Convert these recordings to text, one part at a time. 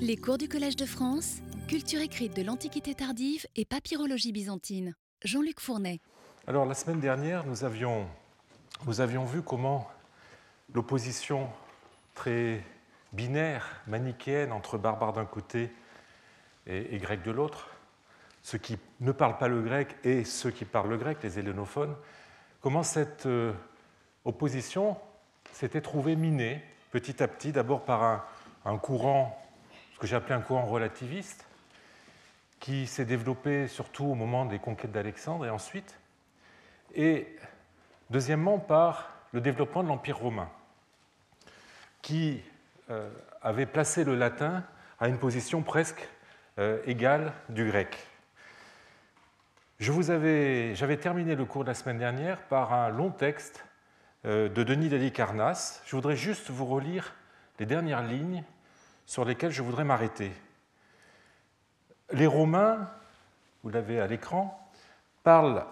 Les cours du Collège de France, culture écrite de l'Antiquité tardive et papyrologie byzantine. Jean-Luc Fournet. Alors la semaine dernière, nous avions, vu comment l'opposition très binaire, manichéenne entre barbares d'un côté et, grecs de l'autre, ceux qui ne parlent pas le grec et ceux qui parlent le grec, les hellénophones, comment cette euh, opposition s'était trouvée minée petit à petit, d'abord par un, courant, j'ai appelé un courant relativiste, qui s'est développé surtout au moment des conquêtes d'Alexandre et ensuite, et deuxièmement par le développement de l'Empire romain, qui euh, avait placé le latin à une position presque euh, égale du grec. J'avais terminé le cours de la semaine dernière par un long texte euh, de Denis d'Halicarnasse. Je voudrais juste vous relire les dernières lignes sur lesquelles je voudrais m'arrêter. Les Romains, vous l'avez à l'écran, parlent,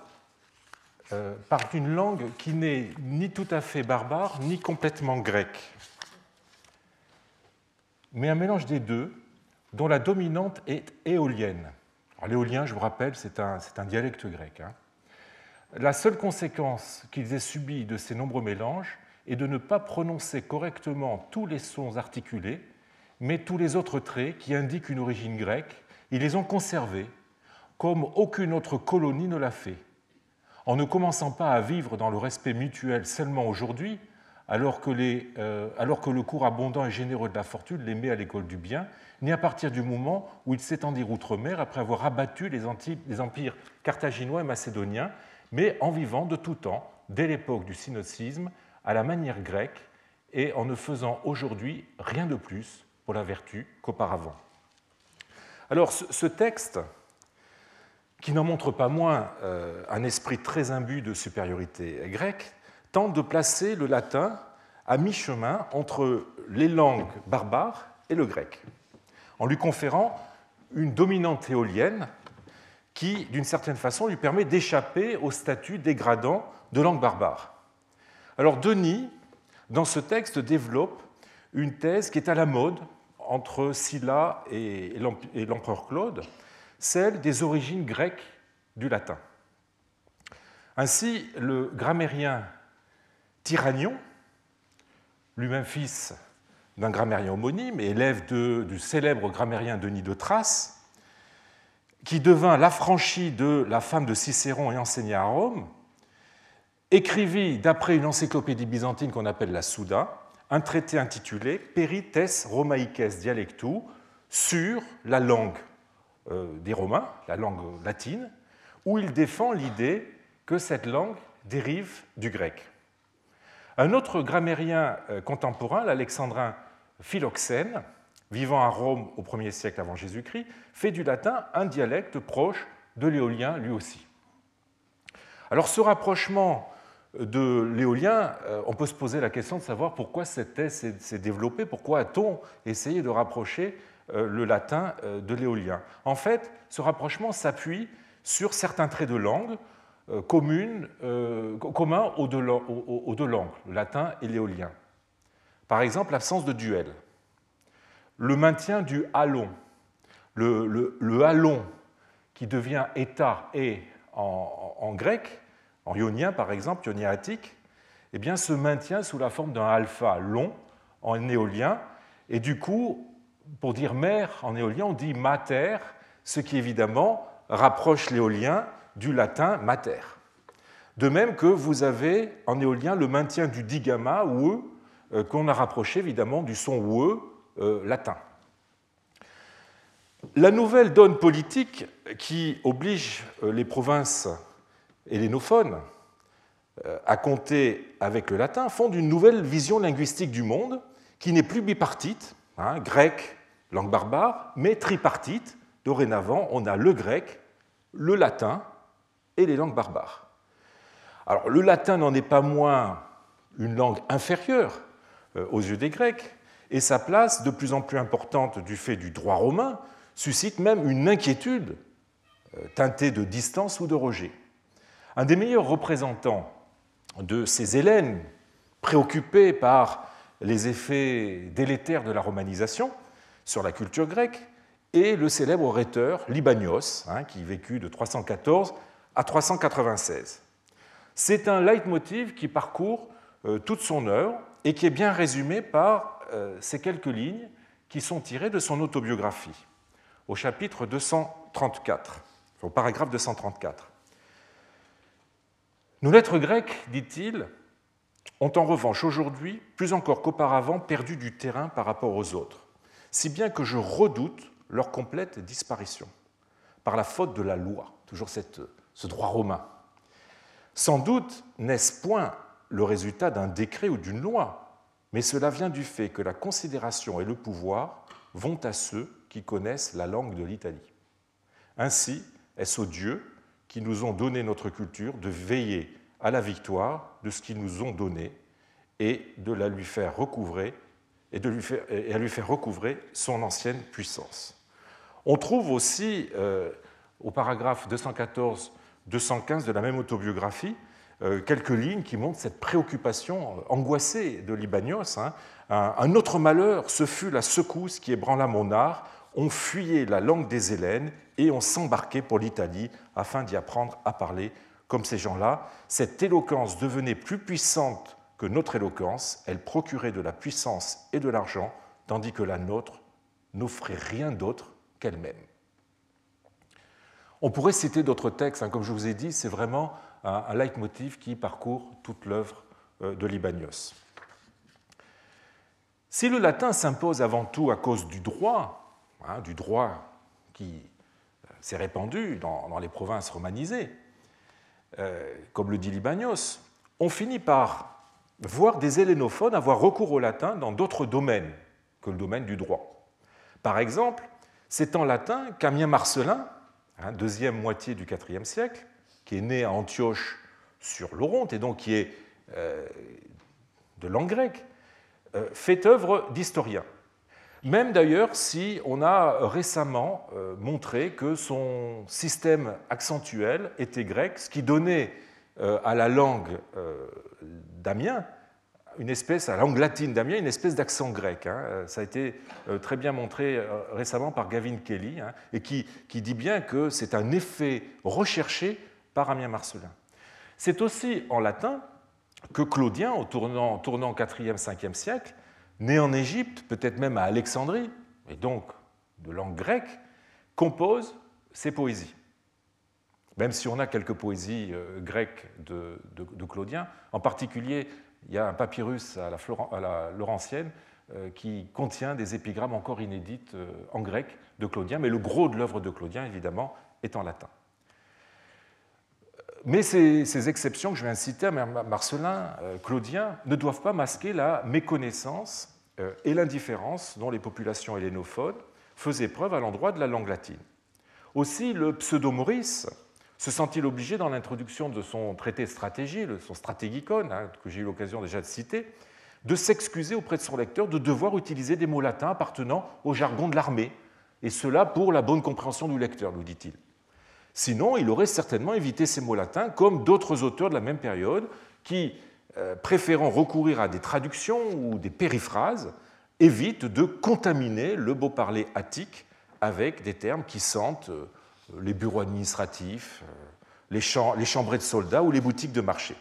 euh, une langue qui n'est ni tout à fait barbare, ni complètement grecque, mais un mélange des deux, dont la dominante est éolienne. L'éolien, je vous rappelle, c'est un, un, dialecte grec. Hein. La seule conséquence qu'ils aient subie de ces nombreux mélanges est de ne pas prononcer correctement tous les sons articulés, mais tous les autres traits qui indiquent une origine grecque, ils les ont conservés comme aucune autre colonie ne l'a fait. En ne commençant pas à vivre dans le respect mutuel seulement aujourd'hui, alors, euh, que le cours abondant et généreux de la fortune les met à l'école du bien, ni à partir du moment où ils s'étendirent outre-mer après avoir abattu les, les, empires carthaginois et macédoniens, mais en vivant de tout temps, dès l'époque du synocisme, à la manière grecque et en ne faisant aujourd'hui rien de plus la vertu qu'auparavant. Alors ce texte, qui n'en montre pas moins euh, un esprit très imbu de supériorité grecque, tente de placer le latin à mi-chemin entre les langues barbares et le grec, en lui conférant une dominante éolienne qui, d'une certaine façon, lui permet d'échapper au statut dégradant de langue barbare. Alors Denis, dans ce texte, développe une thèse qui est à la mode entre Sylla et l'empereur Claude, celle des origines grecques du latin. Ainsi, le grammairien Tyrannion, lui-même fils d'un grammairien homonyme et élève du célèbre grammairien Denis de Thrace, qui devint l'affranchi de la femme de Cicéron et enseigna à Rome, écrivit, d'après une encyclopédie byzantine qu'on appelle la Souda, un traité intitulé Perites Romaices Dialectu sur la langue euh, des Romains, la langue latine, où il défend l'idée que cette langue dérive du grec. Un autre grammairien euh, contemporain, l'alexandrin Philoxène, vivant à Rome au 1er siècle avant Jésus-Christ, fait du latin un dialecte proche de l'éolien lui aussi. Alors ce rapprochement de l'éolien, euh, on peut se poser la question de savoir pourquoi cette thèse s'est développée, pourquoi a-t-on essayé de rapprocher euh, le latin euh, de l'éolien. En fait, ce rapprochement s'appuie sur certains traits de langue communs aux deux, langues, le latin et l'éolien. Par exemple, l'absence de duel, le maintien du halon, le, le, halon qui devient état et en grec, en ionien par exemple, ioniatique, eh bien, se maintient sous la forme d'un alpha long en éolien. Et du coup, pour dire mère en éolien, on dit mater, ce qui évidemment rapproche l'éolien du latin mater. De même que vous avez en éolien le maintien du digama ou e, euh, qu'on a rapproché évidemment du son ou e latin. La nouvelle donne politique qui oblige euh, les provinces hellénophones, euh, à compter avec le latin, fondent une nouvelle vision linguistique du monde qui n'est plus bipartite, hein, grec, langue barbare, mais tripartite. Dorénavant, on a le grec, le latin et les langues barbares. Alors, le latin n'en est pas moins une langue inférieure euh, aux yeux des Grecs, et sa place, de plus en plus importante du fait du droit romain, suscite même une inquiétude euh, teintée de distance ou de rejet. Un des meilleurs représentants de ces Hélènes, préoccupés par les effets délétères de la romanisation, sur la culture grecque, et le célèbre rhéteur Libanios, hein, qui vécut de 314 à 396. C'est un leitmotiv qui parcourt euh, toute son œuvre et qui est bien résumé par euh, ces quelques lignes qui sont tirées de son autobiographie, au chapitre 234, au paragraphe 234. Nos lettres grecques, dit-il, ont en revanche aujourd'hui, plus encore qu'auparavant, perdu du terrain par rapport aux autres, si bien que je redoute leur complète disparition, par la faute de la loi, toujours ce droit romain. Sans doute n'est-ce point le résultat d'un décret ou d'une loi, mais cela vient du fait que la considération et le pouvoir vont à ceux qui connaissent la langue de l'Italie. Ainsi, est-ce aux dieux qui nous ont donné notre culture de veiller à la victoire de ce qu'ils nous ont donné et de la lui faire recouvrer et, de lui faire, et à lui faire recouvrer son ancienne puissance. On trouve aussi euh, au paragraphe 214-215 de la même autobiographie euh, quelques lignes qui montrent cette préoccupation angoissée de Libanios. Hein. Un, un, autre malheur, ce fut la secousse qui ébranla mon art. On fuyait la langue des Hélènes et on s'embarquait pour l'Italie afin d'y apprendre à parler comme ces gens-là. Cette éloquence devenait plus puissante que notre éloquence, elle procurait de la puissance et de l'argent, tandis que la nôtre n'offrait rien d'autre qu'elle-même. On pourrait citer d'autres textes, hein. comme je vous ai dit, c'est vraiment un, leitmotiv qui parcourt toute l'œuvre euh, de Libanios. Si le latin s'impose avant tout à cause du droit, hein, du droit qui s'est répandu dans, les provinces romanisées, euh, comme le dit Libanios, on finit par voir des hellénophones avoir recours au latin dans d'autres domaines que le domaine du droit. Par exemple, c'est en latin qu'Amien Marcelin, hein, deuxième moitié du IVe siècle, qui est né à Antioche sur l'Oronte et donc qui est euh, de langue grecque, euh, fait œuvre d'historien. Même d'ailleurs si on a récemment euh, montré que son système accentuel était grec, ce qui donnait euh, à la langue euh, d'Amiens, une espèce, à la langue latine d'Amiens, une espèce d'accent grec. Hein. Ça a été très bien montré récemment par Gavin Kelly, hein, et qui, dit bien que c'est un effet recherché par Amiens Marcelin. C'est aussi en latin que Claudien, au tournant, tournant 4e, 5e siècle, né en Égypte, peut-être même à Alexandrie, et donc de langue grecque, compose ses poésies. Même si on a quelques poésies euh, grecques de, Claudien, en particulier, il y a un papyrus à la, Laurentienne euh, qui contient des épigrammes encore inédites euh, en grec de Claudien, mais le gros de l'œuvre de Claudien, évidemment, est en latin. Mais ces, exceptions que je viens de citer, Marcelin, Claudien, ne doivent pas masquer la méconnaissance euh, et l'indifférence dont les populations hellénophones faisaient preuve à l'endroit de la langue latine. Aussi, le pseudo-Maurice se sent-il obligé, dans l'introduction de son traité stratégie, son Stratégicon, hein, que j'ai eu l'occasion déjà de citer, de s'excuser auprès de son lecteur de devoir utiliser des mots latins appartenant au jargon de l'armée, et cela pour la bonne compréhension du lecteur, nous dit-il. Sinon, il aurait certainement évité ces mots latins, comme d'autres auteurs de la même période, qui euh, préférant recourir à des traductions ou des périphrases, évite de contaminer le beau parler attique avec des termes qui sentent euh, les bureaux administratifs, euh, les, chambrées de soldats ou les boutiques de marché.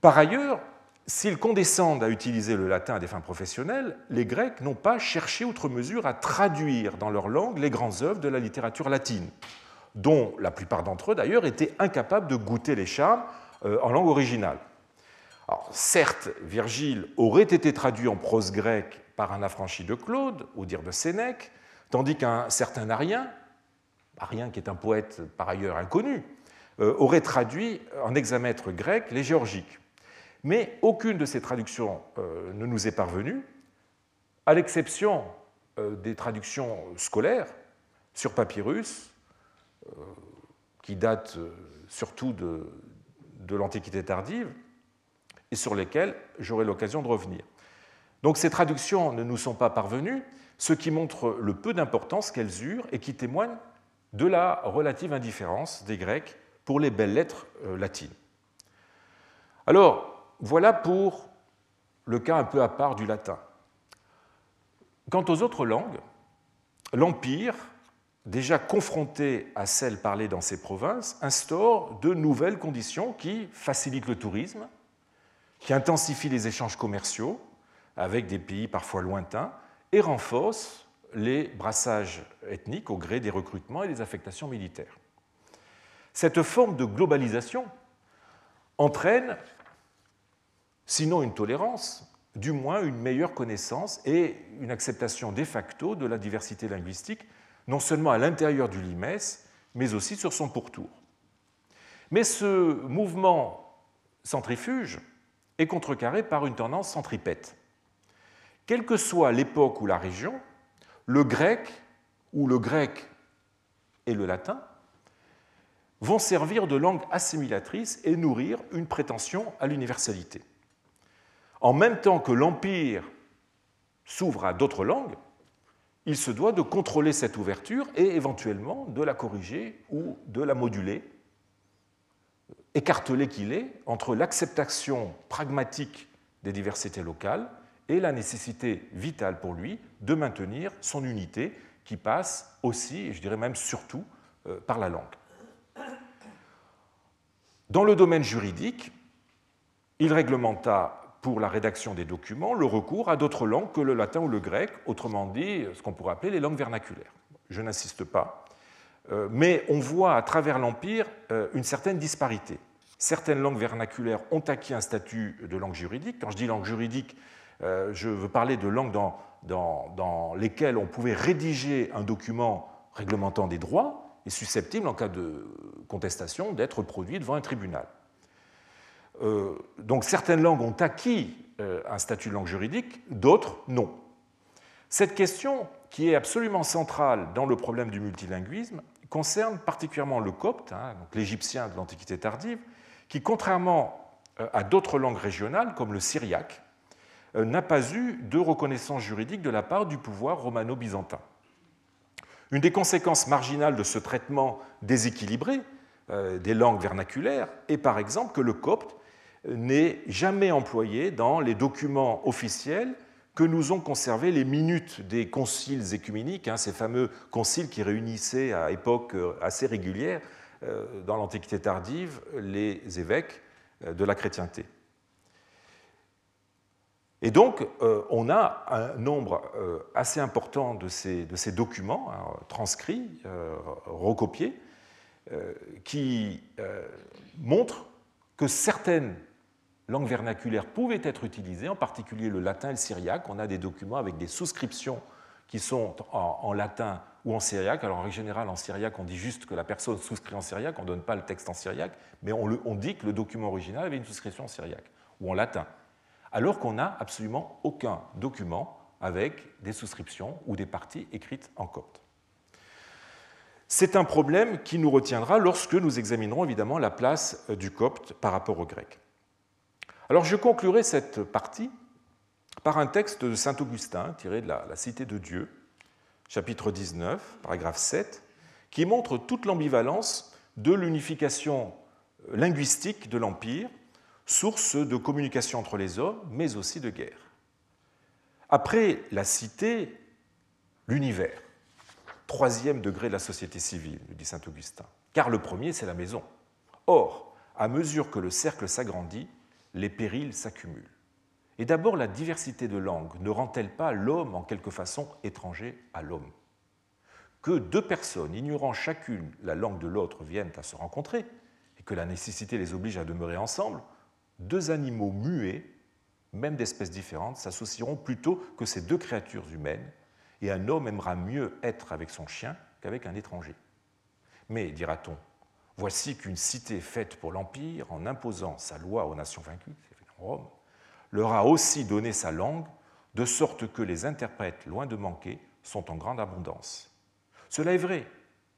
Par ailleurs, s'ils condescendent à utiliser le latin à des fins professionnelles, les Grecs n'ont pas cherché outre mesure à traduire dans leur langue les grandes œuvres de la littérature latine, dont la plupart d'entre eux d'ailleurs étaient incapables de goûter les charmes euh, en langue originale. Certes, Virgile aurait été traduit en prose grecque par un affranchi de Claude, au dire de Sénèque, tandis qu'un certain Arien, Arien qui est un poète par ailleurs inconnu, euh, aurait traduit en hexamètre grec les géorgiques. Mais aucune de ces traductions euh, ne nous est parvenue, à l'exception des traductions scolaires sur papyrus, qui datent surtout de, de l'Antiquité tardive et sur lesquelles j'aurai l'occasion de revenir. Donc ces traductions ne nous sont pas parvenues, ce qui montre le peu d'importance qu'elles eurent et qui témoigne de la relative indifférence des Grecs pour les belles lettres euh, latines. Alors, voilà pour le cas un peu à part du latin. Quant aux autres langues, l'Empire, déjà confronté à celles parlées dans ces provinces, instaure de nouvelles conditions qui facilitent le tourisme, qui intensifient les échanges commerciaux avec des pays parfois lointains et renforcent les brassages ethniques au gré des recrutements et des affectations militaires. Cette forme de globalisation entraîne, sinon une tolérance, du moins une meilleure connaissance et une acceptation de facto de la diversité linguistique, non seulement à l'intérieur du limès, mais aussi sur son pourtour. Mais ce mouvement centrifuge est contrecarré par une tendance centripète. Quelle que soit l'époque ou la région, le grec ou le grec et le latin vont servir de langue assimilatrice et nourrir une prétention à l'universalité. En même temps que l'Empire s'ouvre à d'autres langues, il se doit de contrôler cette ouverture et éventuellement de la corriger ou de la moduler, écartelé qu'il est entre l'acceptation pragmatique des diversités locales et la nécessité vitale pour lui de maintenir son unité qui passe aussi, et je dirais même surtout, euh, par la langue. Dans le domaine juridique, il réglementa pour la rédaction des documents le recours à d'autres langues que le latin ou le grec, autrement dit ce qu'on pourrait appeler les langues vernaculaires. Je n'insiste pas, euh, mais on voit à travers l'Empire euh, une certaine disparité. Certaines langues vernaculaires ont acquis un statut de langue juridique. Quand je dis langue juridique, euh, je veux parler de langues dans, lesquelles on pouvait rédiger un document réglementant des droits, est susceptible, en cas de contestation, d'être produit devant un tribunal. Euh, donc certaines langues ont acquis euh, un statut de langue juridique, d'autres non. Cette question, qui est absolument centrale dans le problème du multilinguisme, concerne particulièrement le copte, hein, l'égyptien de l'Antiquité tardive, qui, contrairement euh, à d'autres langues régionales, comme le syriaque, n'a pas eu de reconnaissance juridique de la part du pouvoir romano-byzantin. Une des conséquences marginales de ce traitement déséquilibré des langues vernaculaires est par exemple que le copte n'est jamais employé dans les documents officiels que nous ont conservés les minutes des conciles écuméniques, hein, ces fameux conciles qui réunissaient à époque euh, assez régulière euh, dans l'Antiquité tardive les évêques de la chrétienté. Et donc, euh, on a un nombre euh, assez important de ces, documents hein, transcrits, euh, recopiés, qui montrent que certaines langues vernaculaires pouvaient être utilisées, en particulier le latin et le syriaque. On a des documents avec des souscriptions qui sont en, latin ou en syriaque. Alors, en règle générale, en syriaque, on dit juste que la personne souscrit en syriaque, on ne donne pas le texte en syriaque, mais on, on dit que le document original avait une souscription en syriaque ou en latin alors qu'on n'a absolument aucun document avec des souscriptions ou des parties écrites en copte. C'est un problème qui nous retiendra lorsque nous examinerons évidemment la place du copte par rapport au grec. Alors je conclurai cette partie par un texte de Saint Augustin tiré de la, Cité de Dieu, chapitre 19, paragraphe 7, qui montre toute l'ambivalence de l'unification linguistique de l'Empire source de communication entre les hommes, mais aussi de guerre. Après la cité, l'univers, troisième degré de la société civile, dit saint Augustin, car le premier, c'est la maison. Or, à mesure que le cercle s'agrandit, les périls s'accumulent. Et d'abord, la diversité de langues ne rend-elle pas l'homme en quelque façon étranger à l'homme? Que deux personnes ignorant chacune la langue de l'autre viennent à se rencontrer, et que la nécessité les oblige à demeurer ensemble, deux animaux muets, même d'espèces différentes, s'associeront plutôt que ces deux créatures humaines, et un homme aimera mieux être avec son chien qu'avec un étranger. Mais, dira-t-on, voici qu'une cité faite pour l'Empire, en imposant sa loi aux nations vaincues, Rome, leur a aussi donné sa langue, de sorte que les interprètes, loin de manquer, sont en grande abondance. Cela est vrai,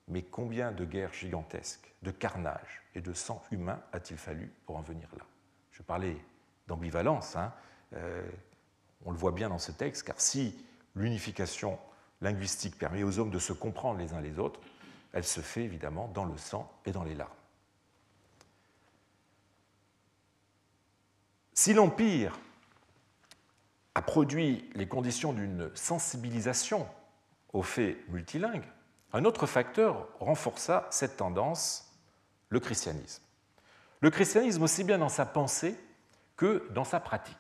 mais combien de guerres gigantesques, de carnage et de sang humain a-t-il fallu pour en venir là? Je parlais d'ambivalence, hein. euh, on le voit bien dans ce texte, car si l'unification linguistique permet aux hommes de se comprendre les uns les autres, elle se fait évidemment dans le sang et dans les larmes. Si l'Empire a produit les conditions d'une sensibilisation aux faits multilingues, un autre facteur renforça cette tendance, le christianisme. Le christianisme aussi bien dans sa pensée que dans sa pratique.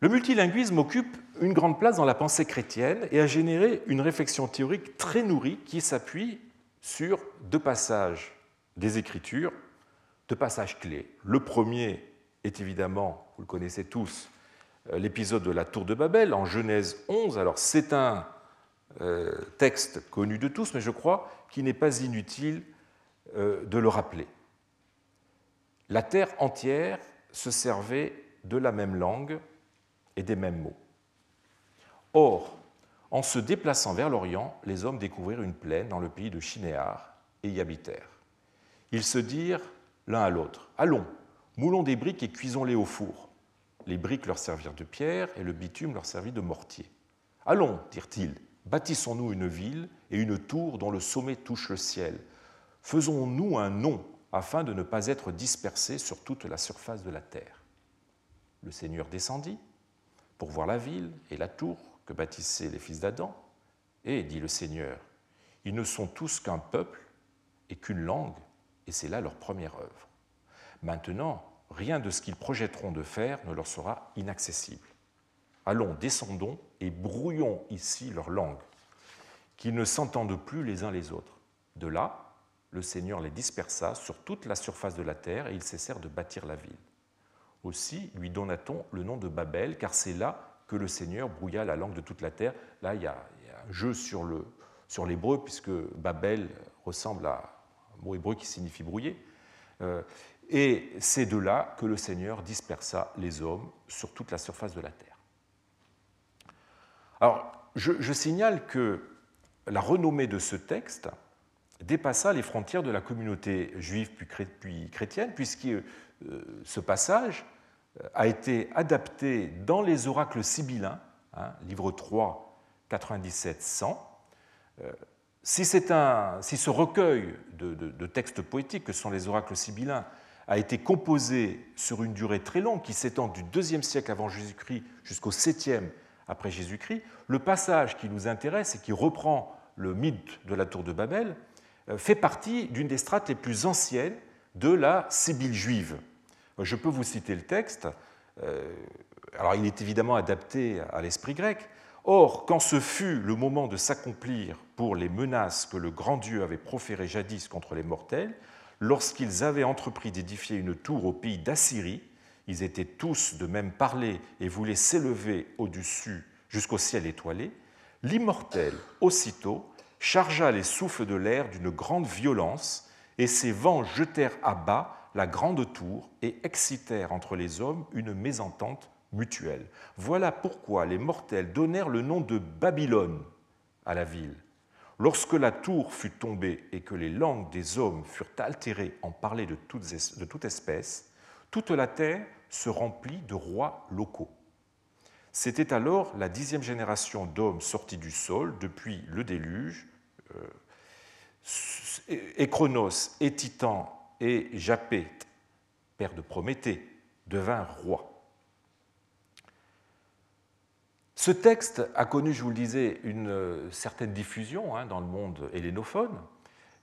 Le multilinguisme occupe une grande place dans la pensée chrétienne et a généré une réflexion théorique très nourrie qui s'appuie sur deux passages des Écritures, deux passages clés. Le premier est évidemment, vous le connaissez tous, euh, l'épisode de la tour de Babel en Genèse 11. Alors c'est un euh, texte connu de tous, mais je crois qu'il n'est pas inutile euh, de le rappeler. La terre entière se servait de la même langue et des mêmes mots. Or, en se déplaçant vers l'Orient, les hommes découvrirent une plaine dans le pays de Chinéar et y habitèrent. Ils se dirent l'un à l'autre Allons, moulons des briques et cuisons-les au four. Les briques leur servirent de pierre et le bitume leur servit de mortier. Allons, dirent-ils, bâtissons-nous une ville et une tour dont le sommet touche le ciel. Faisons-nous un nom afin de ne pas être dispersés sur toute la surface de la terre. Le Seigneur descendit pour voir la ville et la tour que bâtissaient les fils d'Adam, et, dit le Seigneur, ils ne sont tous qu'un peuple et qu'une langue, et c'est là leur première œuvre. Maintenant, rien de ce qu'ils projetteront de faire ne leur sera inaccessible. Allons, descendons et brouillons ici leur langue, qu'ils ne s'entendent plus les uns les autres. De là, le Seigneur les dispersa sur toute la surface de la terre et ils cessèrent de bâtir la ville. Aussi lui donna-t-on le nom de Babel, car c'est là que le Seigneur brouilla la langue de toute la terre. Là, il y a, un jeu sur, le, sur l'hébreu, puisque Babel ressemble à un mot hébreu qui signifie brouiller. Euh, et c'est de là que le Seigneur dispersa les hommes sur toute la surface de la terre. Alors, je, signale que la renommée de ce texte dépassa les frontières de la communauté juive puis chrétienne, puisque euh, ce passage a été adapté dans les oracles sibyllins, hein, livre 3, 97-100. Euh, si, si, ce recueil de, de, textes poétiques que sont les oracles sibyllins a été composé sur une durée très longue qui s'étend du IIe siècle avant Jésus-Christ jusqu'au 7e après Jésus-Christ, le passage qui nous intéresse et qui reprend le mythe de la tour de Babel euh, fait partie d'une des strates les plus anciennes de la Sibylle juive. Je peux vous citer le texte. Euh, alors, il est évidemment adapté à l'esprit grec. Or, quand ce fut le moment de s'accomplir pour les menaces que le grand Dieu avait proférées jadis contre les mortels, lorsqu'ils avaient entrepris d'édifier une tour au pays d'Assyrie, ils étaient tous de même parler et voulaient s'élever au-dessus jusqu'au ciel étoilé, l'immortel, aussitôt, chargea les souffles de l'air d'une grande violence, et ses vents jetèrent à bas la grande tour et excitèrent entre les hommes une mésentente mutuelle. Voilà pourquoi les mortels donnèrent le nom de Babylone à la ville. Lorsque la tour fut tombée et que les langues des hommes furent altérées en parler de toute espèce, toute la terre se remplit de rois locaux. C'était alors la dixième génération d'hommes sortis du sol depuis le déluge. et Chronos et Titan et Japet, père de Prométhée, devinrent rois. Ce texte a connu, je vous le disais, une certaine diffusion hein, dans le monde hellénophone.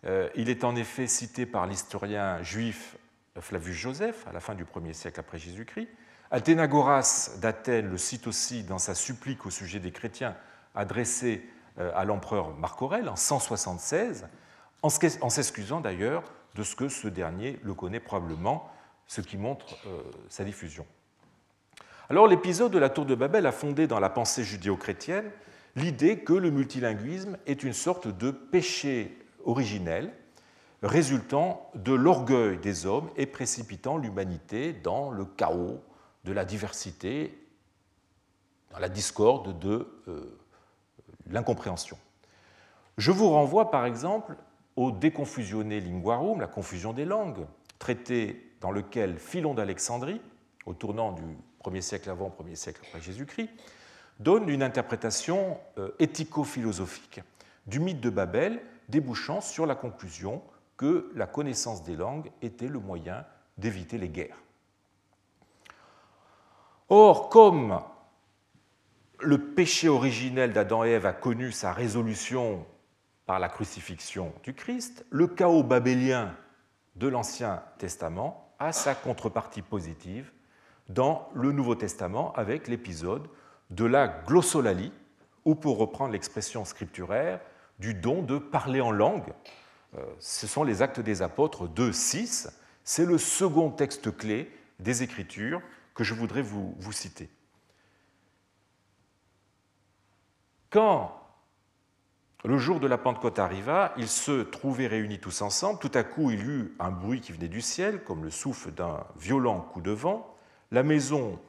Euh, il est en effet cité par l'historien juif Flavius Joseph à la fin du 1er siècle après Jésus-Christ. Athénagoras d'Athènes le cite aussi dans sa supplique au sujet des chrétiens adressée euh, à l'empereur Marc Aurèle en 176, en s'excusant d'ailleurs de ce que ce dernier le connaît probablement, ce qui montre euh, sa diffusion. Alors l'épisode de la tour de Babel a fondé dans la pensée judéo-chrétienne l'idée que le multilinguisme est une sorte de péché originel résultant de l'orgueil des hommes et précipitant l'humanité dans le chaos de la diversité, dans la discorde de euh, l'incompréhension. Je vous renvoie par exemple au Déconfusionné Linguarum, la confusion des langues, traité dans lequel Philon d'Alexandrie, au tournant du 1er siècle avant, 1er siècle après Jésus-Christ, donne une interprétation euh, éthico-philosophique du mythe de Babel, débouchant sur la conclusion que la connaissance des langues était le moyen d'éviter les guerres. Or, comme le péché originel d'Adam et Ève a connu sa résolution par la crucifixion du Christ, le chaos babélien de l'Ancien Testament a sa contrepartie positive dans le Nouveau Testament avec l'épisode de la glossolalie, ou pour reprendre l'expression scripturaire, du don de parler en langue. Euh, ce sont les actes des apôtres 2, 6. C'est le second texte clé des Écritures que je voudrais vous, vous citer. Quand le jour de la Pentecôte arriva, ils se trouvaient réunis tous ensemble. Tout à coup, il eut un bruit qui venait du ciel, comme le souffle d'un violent coup de vent. La maison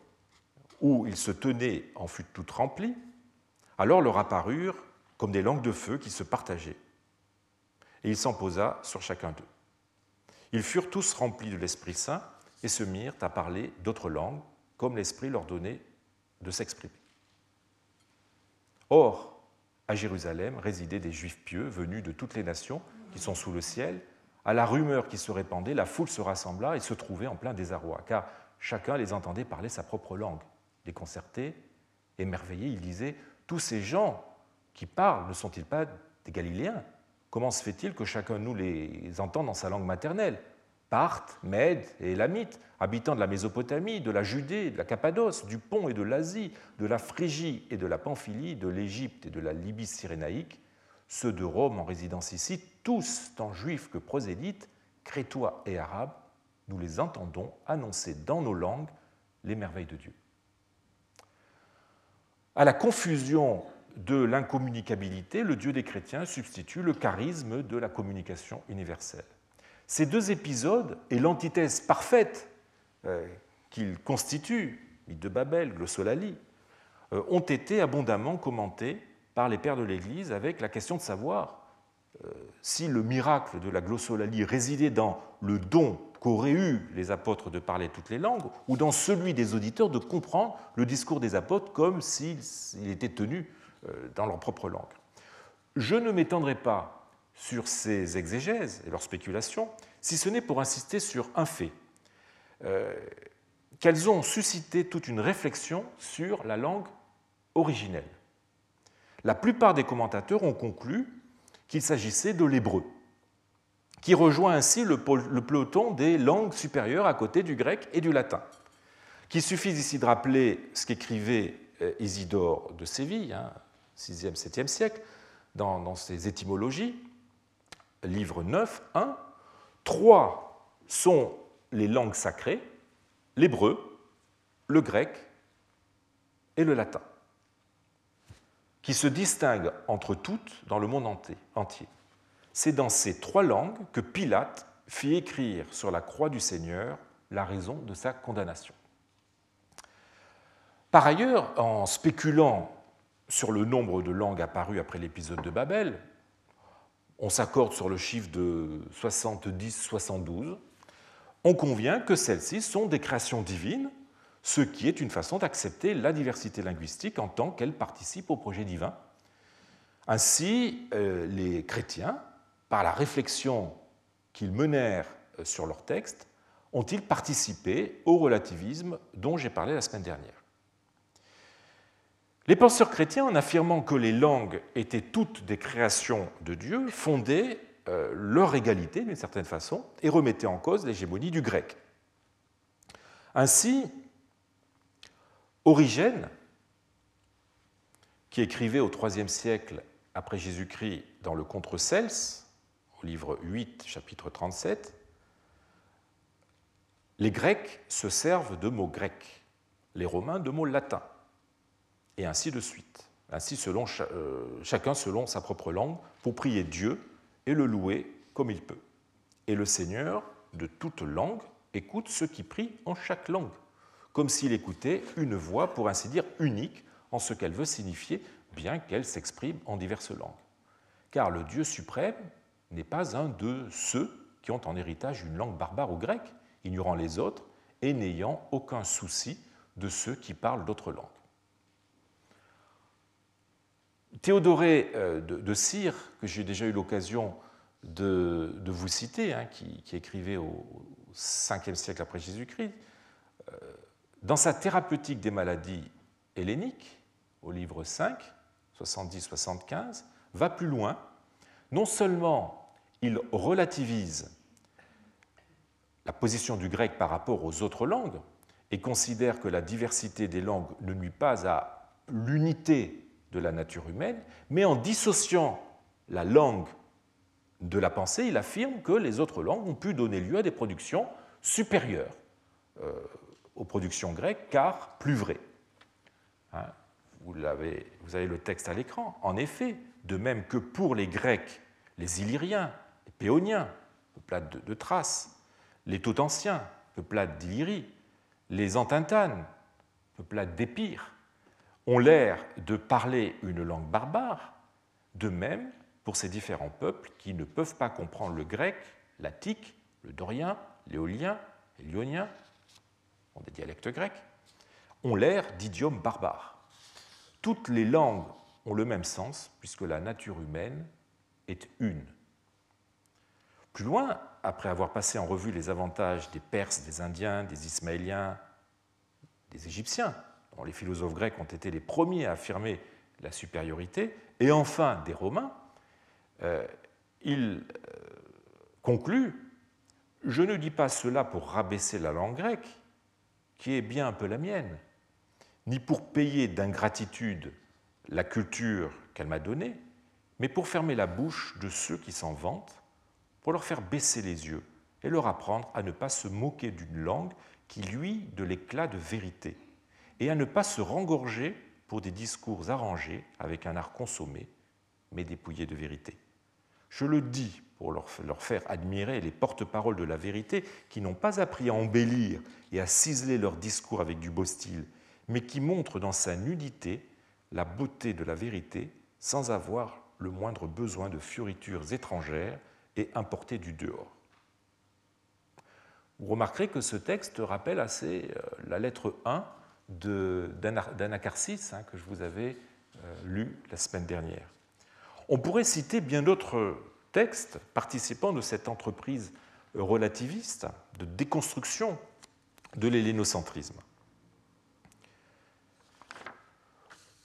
où ils se tenaient en fut toute remplie. Alors leur apparurent comme des langues de feu qui se partageaient. Et il s'en posa sur chacun d'eux. Ils furent tous remplis de l'Esprit Saint et se mirent à parler d'autres langues, comme l'Esprit leur donnait de s'exprimer. Or, à Jérusalem résidaient des Juifs pieux venus de toutes les nations qui sont sous le ciel. À la rumeur qui se répandait, la foule se rassembla et se trouvait en plein désarroi, car chacun les entendait parler sa propre langue. Déconcertés, émerveillés, ils disaient Tous ces gens qui parlent ne sont-ils pas des Galiléens? Comment se fait-il que chacun de nous les entende dans sa langue maternelle? Parthes, Mèdes et Élamites, habitants de la Mésopotamie, de la Judée, de la Cappadoce, du Pont et de l'Asie, de la Phrygie et de la Pamphylie, de l'Égypte et de la Libye cyrénaïque, ceux de Rome en résidence ici, tous, tant juifs que prosélytes, crétois et arabes, nous les entendons annoncer dans nos langues les merveilles de Dieu. À la confusion de l'incommunicabilité, le Dieu des chrétiens substitue le charisme de la communication universelle. Ces deux épisodes et l'antithèse parfaite euh, qu'ils constituent, mythe de Babel, glossolalie, euh, ont été abondamment commentés par les pères de l'Église avec la question de savoir euh, si le miracle de la glossolalie résidait dans le don qu'auraient eu les apôtres de parler toutes les langues ou dans celui des auditeurs de comprendre le discours des apôtres comme s'il était tenu dans leur propre langue. Je ne m'étendrai pas sur ces exégèses et leurs spéculations, si ce n'est pour insister sur un fait, euh, qu'elles ont suscité toute une réflexion sur la langue originelle. La plupart des commentateurs ont conclu qu'il s'agissait de l'hébreu, qui rejoint ainsi le, peloton des langues supérieures à côté du grec et du latin. Qu'il suffit ici de rappeler ce qu'écrivait euh, Isidore de Séville, 6e, hein, 7e siècle, dans ses étymologies, livre 9, 1, trois sont les langues sacrées, l'hébreu, le grec et le latin, qui se distinguent entre toutes dans le monde entier. C'est dans ces trois langues que Pilate fit écrire sur la croix du Seigneur la raison de sa condamnation. Par ailleurs, en spéculant sur le nombre de langues apparues après l'épisode de Babel, on s'accorde sur le chiffre de 70-72, on convient que celles-ci sont des créations divines, ce qui est une façon d'accepter la diversité linguistique en tant qu'elle participe au projet divin. Ainsi, euh, les chrétiens, par la réflexion qu'ils menèrent euh, sur leur texte, ont-ils participé au relativisme dont j'ai parlé la semaine dernière. Les penseurs chrétiens, en affirmant que les langues étaient toutes des créations de Dieu, fondaient euh, leur égalité d'une certaine façon et remettaient en cause l'hégémonie du grec. Ainsi, Origène, qui écrivait au IIIe siècle après Jésus-Christ dans le Contre Cels, au livre 8, chapitre 37, les Grecs se servent de mots grecs, les Romains de mots latins et ainsi de suite. Ainsi, euh, chacun selon sa propre langue, pour prier Dieu et le louer comme il peut. Et le Seigneur, de toute langue, écoute ceux qui prient en chaque langue, comme s'il écoutait une voix, pour ainsi dire, unique en ce qu'elle veut signifier, bien qu'elle s'exprime en diverses langues. Car le Dieu suprême n'est pas un de ceux qui ont en héritage une langue barbare ou grecque, ignorant les autres et n'ayant aucun souci de ceux qui parlent d'autres langues. Théodoré euh, de Cire, que j'ai déjà eu l'occasion de, vous citer, hein, qui, écrivait au 5e siècle après Jésus-Christ, euh, dans sa thérapeutique des maladies helléniques, au livre 5, 70-75, va plus loin. Non seulement il relativise la position du grec par rapport aux autres langues et considère que la diversité des langues ne nuit pas à l'unité de la nature humaine, mais en dissociant la langue de la pensée, il affirme que les autres langues ont pu donner lieu à des productions supérieures euh, aux productions grecques, car plus vraies. Hein, vous, avez, le texte à l'écran. En effet, de même que pour les Grecs, les Illyriens, les Péoniens, peuplades de, de Thrace, les Totanciens, peuplades d'Illyrie, les Antintanes, peuplades d'Épire, ont l'air de parler une langue barbare, de même pour ces différents peuples qui ne peuvent pas comprendre le grec, l'attique, le dorien, l'éolien l'ionien, ont des dialectes grecs, ont l'air d'idiomes barbares. Toutes les langues ont le même sens puisque la nature humaine est une. Plus loin, après avoir passé en revue les avantages des Perses, des Indiens, des Ismaéliens, des Égyptiens, les philosophes grecs ont été les premiers à affirmer la supériorité, et enfin des Romains, euh, il euh, conclut Je ne dis pas cela pour rabaisser la langue grecque, qui est bien un peu la mienne, ni pour payer d'ingratitude la culture qu'elle m'a donnée, mais pour fermer la bouche de ceux qui s'en vantent, pour leur faire baisser les yeux et leur apprendre à ne pas se moquer d'une langue qui luit de l'éclat de vérité, et à ne pas se rengorger pour des discours arrangés avec un art consommé, mais dépouillé de vérité. Je le dis pour leur faire admirer les porte-paroles de la vérité qui n'ont pas appris à embellir et à ciseler leur discours avec du beau style, mais qui montrent dans sa nudité la beauté de la vérité sans avoir le moindre besoin de fioritures étrangères et importées du dehors. Vous remarquerez que ce texte rappelle assez euh, la lettre 1 d'Anacarsis hein, que je vous avais euh, lu la semaine dernière. On pourrait citer bien d'autres textes participant de cette entreprise relativiste de déconstruction de l'hellénocentrisme.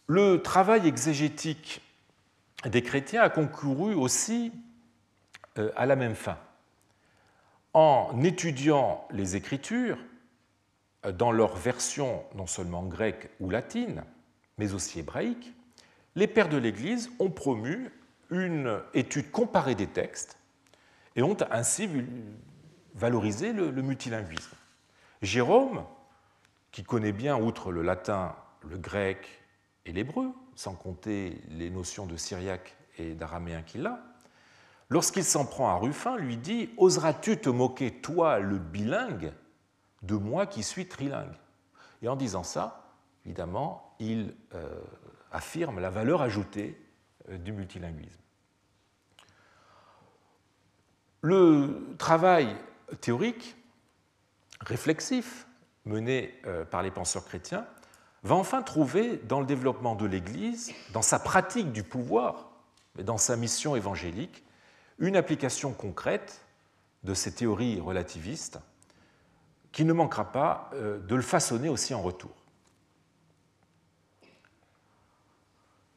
Le travail exégétique des chrétiens a concouru aussi euh, à la même fin. En étudiant les Écritures dans leur version non seulement grecque ou latine, mais aussi hébraïque, les pères de l'Église ont promu une étude comparée des textes et ont ainsi valorisé le, multilinguisme. Jérôme, qui connaît bien, outre le latin, le grec et l'hébreu, sans compter les notions de syriaque et d'araméen qu'il a, lorsqu'il s'en prend à Ruffin, lui dit Oseras-tu te moquer, toi, le bilingue, de moi qui suis trilingue Et en disant ça, évidemment, il euh, affirme la valeur ajoutée euh, du multilinguisme. Le travail théorique, réflexif, mené euh, par les penseurs chrétiens, va enfin trouver dans le développement de l'Église, dans sa pratique du pouvoir, et dans sa mission évangélique, une application concrète de ces théories relativistes qui ne manquera pas euh, de le façonner aussi en retour.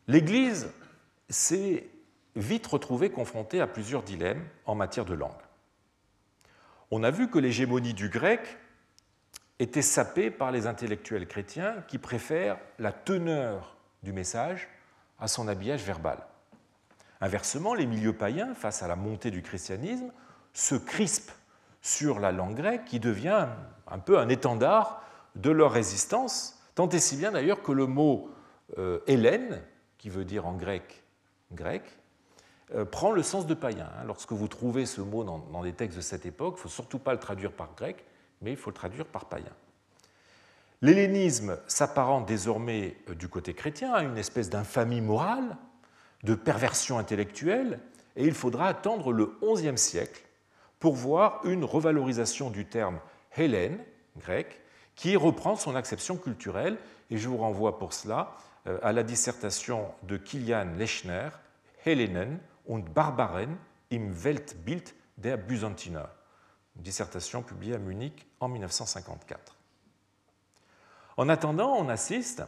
L'Église s'est vite retrouvée confrontée à plusieurs dilemmes en matière de langue. On a vu que l'hégémonie du grec était sapée par les intellectuels chrétiens qui préfèrent la teneur du message à son habillage verbal. Inversement, les milieux païens, face à la montée du christianisme, se crispent sur la langue grecque qui devient un peu un étendard de leur résistance, tant et si bien d'ailleurs que le mot euh, hélène, qui veut dire en grec grec, euh, prend le sens de païen. Hein. Lorsque vous trouvez ce mot dans, des textes de cette époque, il ne faut surtout pas le traduire par grec, mais il faut le traduire par païen. L'hellénisme s'apparente désormais euh, du côté chrétien à une espèce d'infamie morale, de perversion intellectuelle, et il faudra attendre le XIe siècle pour voir une revalorisation du terme hélène, grec, qui reprend son acception culturelle, et je vous renvoie pour cela euh, à la dissertation de Kilian Lechner, Hellenen und Barbaren im Weltbild der Byzantiner, dissertation publiée à Munich en 1954. En attendant, on assiste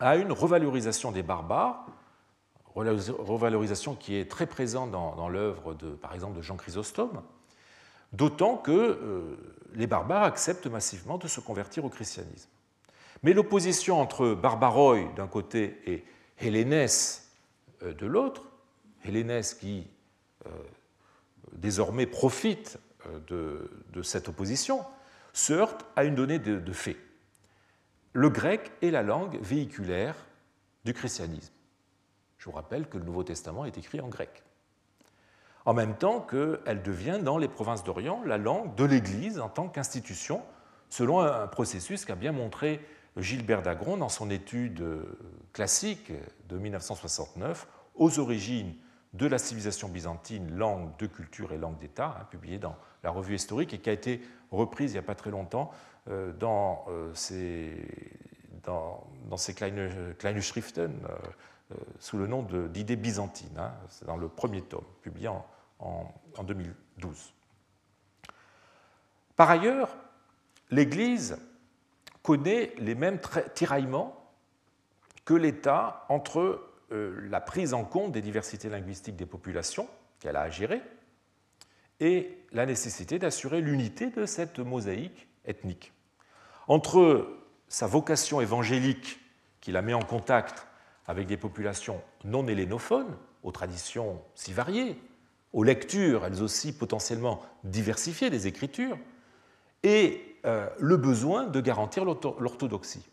à une revalorisation des barbares, revalorisation qui est très présente dans, l'œuvre, de, par exemple, de Jean Chrysostome, d'autant que euh, les barbares acceptent massivement de se convertir au christianisme. Mais l'opposition entre Barbaroi d'un côté et Hélénès euh, de l'autre, Hélénès qui euh, désormais profite de, cette opposition, se heurte à une donnée de, de fait. Le grec est la langue véhiculaire du christianisme. Je vous rappelle que le Nouveau Testament est écrit en grec. En même temps qu'elle devient dans les provinces d'Orient la langue de l'Église en tant qu'institution, selon un processus qu'a bien montré Gilbert Dagron dans son étude classique de 1969 aux origines de la civilisation byzantine, langue de culture et langue d'État, hein, publiée dans la revue historique et qui a été reprise il n'y a pas très longtemps euh, dans, dans, dans ces Kleine, Kleine Schriften, euh, euh, sous le nom d'idées byzantines. Hein. C'est dans le premier tome, publié en, 2012. Par ailleurs, l'Église connaît les mêmes tiraillements que l'État entre euh, la prise en compte des diversités linguistiques des populations qu'elle a à gérer et la nécessité d'assurer l'unité de cette mosaïque ethnique. Entre sa vocation évangélique qui la met en contact avec des populations non hélénophones, aux traditions si variées, aux lectures, elles aussi potentiellement diversifiées des Écritures, et euh, le besoin de garantir l'orthodoxie.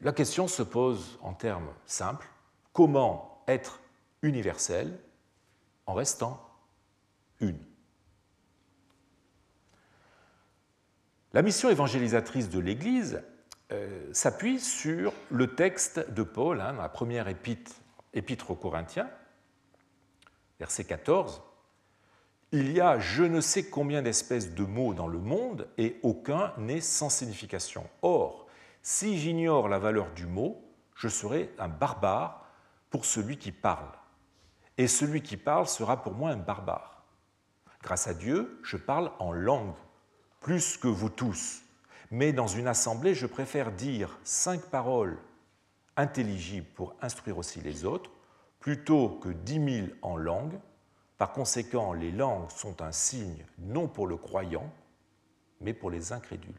La question se pose en termes simples, comment être universel en restant une? La mission évangélisatrice de l'Église euh, s'appuie sur le texte de Paul, hein, dans la première épître, épître aux Corinthiens, verset 14. Il y a je ne sais combien d'espèces de mots dans le monde et aucun n'est sans signification. Or, si j'ignore la valeur du mot, je serai un barbare pour celui qui parle. Et celui qui parle sera pour moi un barbare. Grâce à Dieu, je parle en langue, plus que vous tous mais dans une assemblée, je préfère dire cinq paroles intelligibles pour instruire aussi les autres, plutôt que dix mille en langue. Par conséquent, les langues sont un signe non pour le croyant, mais pour les incrédules.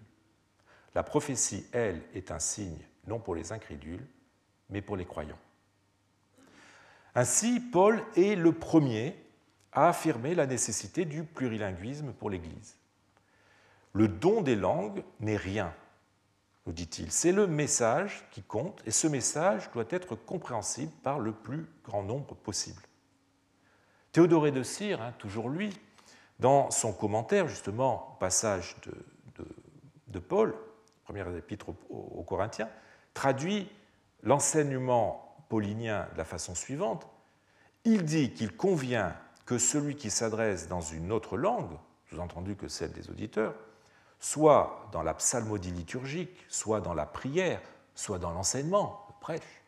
La prophétie, elle, est un signe non pour les incrédules, mais pour les croyants. Ainsi, Paul est le premier à affirmer la nécessité du plurilinguisme pour l'Église. Le don des langues n'est rien, nous dit-il. C'est le message qui compte, et ce message doit être compréhensible par le plus grand nombre possible. Théodoré de Cire, hein, toujours lui, dans son commentaire, justement, passage de, Paul, première épître aux, Corinthiens, traduit l'enseignement paulinien de la façon suivante. Il dit qu'il convient que celui qui s'adresse dans une autre langue, sous-entendu que celle des auditeurs, soit dans la psalmodie liturgique, soit dans la prière, soit dans l'enseignement, le prêche,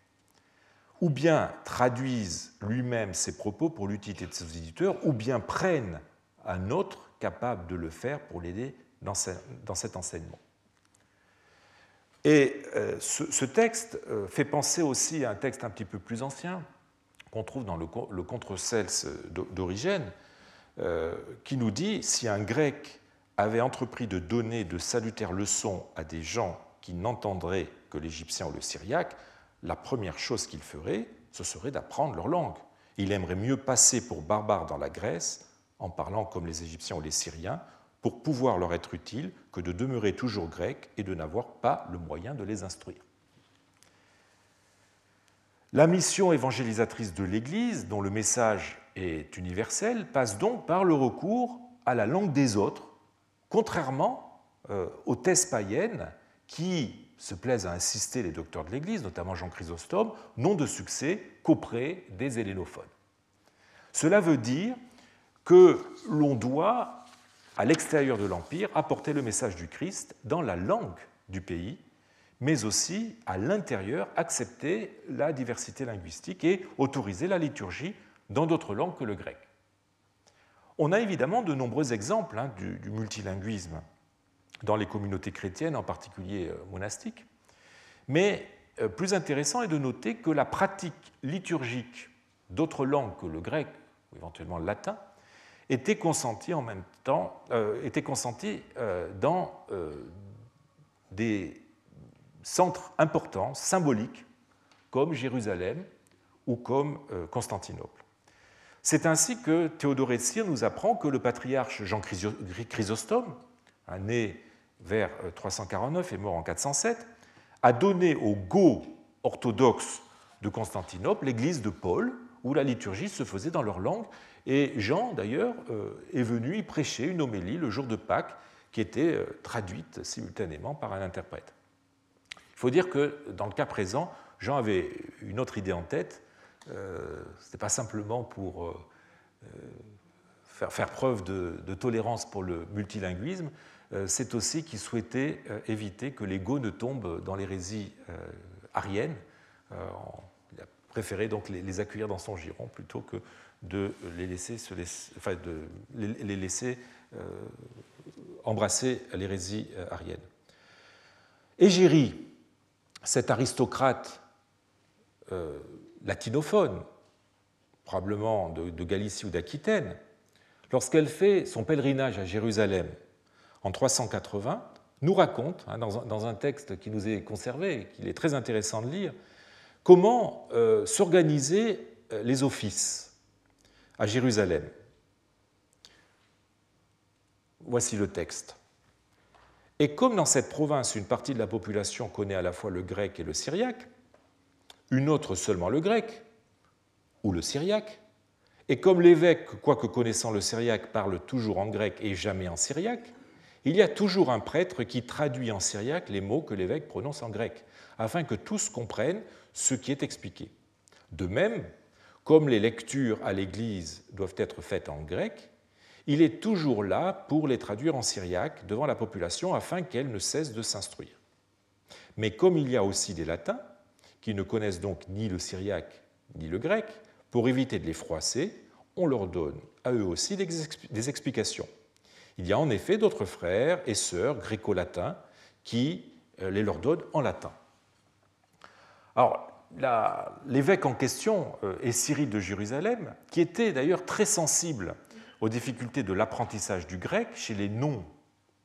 ou bien traduisent lui-même ses propos pour l'utilité de ses auditeurs, ou bien prennent un autre capable de le faire pour l'aider dans cet enseignement. Et euh, ce texte euh, fait penser aussi à un texte un petit peu plus ancien qu'on trouve dans le Contre-Cels d'Origène, euh, qui nous dit si un grec avait entrepris de donner de salutaires leçons à des gens qui n'entendraient que l'égyptien ou le syriaque, la première chose qu'il ferait, ce serait d'apprendre leur langue. Il aimerait mieux passer pour barbare dans la Grèce, en parlant comme les Égyptiens ou les Syriens, pour pouvoir leur être utile, que de demeurer toujours grec et de n'avoir pas le moyen de les instruire. La mission évangélisatrice de l'Église, dont le message est universel, passe donc par le recours à la langue des autres, contrairement euh, aux thèses païennes qui se plaisent à insister les docteurs de l'Église, notamment Jean Chrysostome, n'ont de succès qu'auprès des hellénophones. Cela veut dire que l'on doit, à l'extérieur de l'Empire, apporter le message du Christ dans la langue du pays, mais aussi à l'intérieur, accepter la diversité linguistique et autoriser la liturgie dans d'autres langues que le grec. On a évidemment de nombreux exemples hein, du, multilinguisme dans les communautés chrétiennes, en particulier monastiques. Mais plus intéressant est de noter que la pratique liturgique d'autres langues que le grec, ou éventuellement le latin, était consentie en même temps, était consentie dans des centres importants, symboliques, comme Jérusalem ou comme Constantinople. C'est ainsi que Théodore de Cyr nous apprend que le patriarche Jean Chrysostome, né vers 349 et mort en 407, a donné aux Goths orthodoxes de Constantinople l'église de Paul, où la liturgie se faisait dans leur langue. Et Jean, d'ailleurs, euh, est venu y prêcher une homélie le jour de Pâques, qui était euh, traduite simultanément par un interprète. Il faut dire que dans le cas présent, Jean avait une autre idée en tête, euh, ce n'était pas simplement pour euh, euh, faire, preuve de, tolérance pour le multilinguisme, c'est aussi qu'il souhaitait éviter que les Goths ne tombent dans l'hérésie arienne. il a préféré donc les, accueillir dans son giron plutôt que de les laisser, se enfin de les laisser embrasser l'hérésie arienne. Égérie, cet aristocrate latinophone, probablement de, Galicie ou d'Aquitaine, lorsqu'elle fait son pèlerinage à Jérusalem en 380, nous raconte, hein, dans, un, texte qui nous est conservé, qu'il est très intéressant de lire, comment euh, s'organiser euh, les offices à Jérusalem. Voici le texte. Et comme dans cette province, une partie de la population connaît à la fois le grec et le syriaque, une autre seulement le grec ou le syriaque. Et comme l'évêque, quoique connaissant le syriaque, parle toujours en grec et jamais en syriaque, il y a toujours un prêtre qui traduit en syriaque les mots que l'évêque prononce en grec, afin que tous comprennent ce qui est expliqué. De même, comme les lectures à l'Église doivent être faites en grec, il est toujours là pour les traduire en syriaque devant la population afin qu'elle ne cesse de s'instruire. Mais comme il y a aussi des latins, qui ne connaissent donc ni le syriaque ni le grec, pour éviter de les froisser, on leur donne à eux aussi des explications. Il y a en effet d'autres frères et sœurs gréco-latins qui euh, les leur donnent en latin. Alors, l'évêque en question euh, est Cyril de Jérusalem, qui était d'ailleurs très sensible aux difficultés de l'apprentissage du grec chez les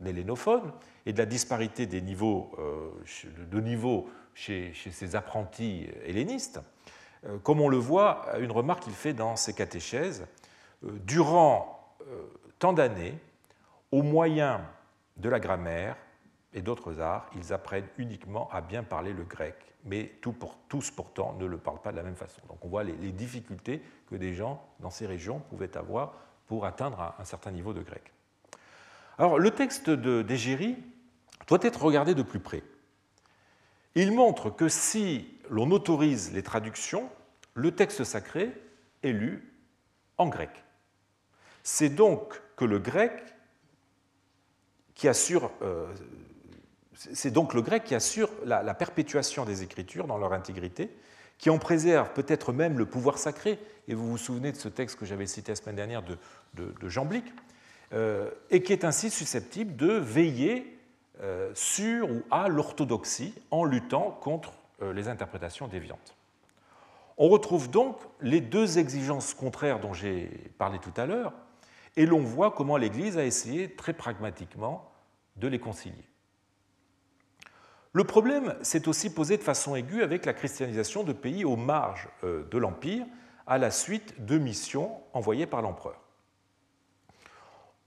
non-nélénophones et de la disparité des niveaux, euh, de niveau chez, ses apprentis hellénistes, euh, comme on le voit, une remarque qu'il fait dans ses catéchèses, euh, durant tant d'années, au moyen de la grammaire et d'autres arts, ils apprennent uniquement à bien parler le grec, mais tous pourtant ne le parlent pas de la même façon. Donc on voit les, difficultés que des gens dans ces régions pouvaient avoir pour atteindre un certain niveau de grec. Alors le texte d'Égérie doit être regardé de plus près. Il montre que si l'on autorise les traductions, le texte sacré est lu en grec. C'est donc le grec qui assure, euh, la, perpétuation des Écritures dans leur intégrité, qui en préserve peut-être même le pouvoir sacré. Et vous vous souvenez de ce texte que j'avais cité la semaine dernière de, Jean Blic, et qui est ainsi susceptible de veiller euh, sur ou à l'orthodoxie en luttant contre euh, les interprétations déviantes. On retrouve donc les deux exigences contraires dont j'ai parlé tout à l'heure, et l'on voit comment l'Église a essayé très pragmatiquement de les concilier. Le problème s'est aussi posé de façon aiguë avec la christianisation de pays aux marges euh, de l'Empire à la suite de missions envoyées par l'empereur.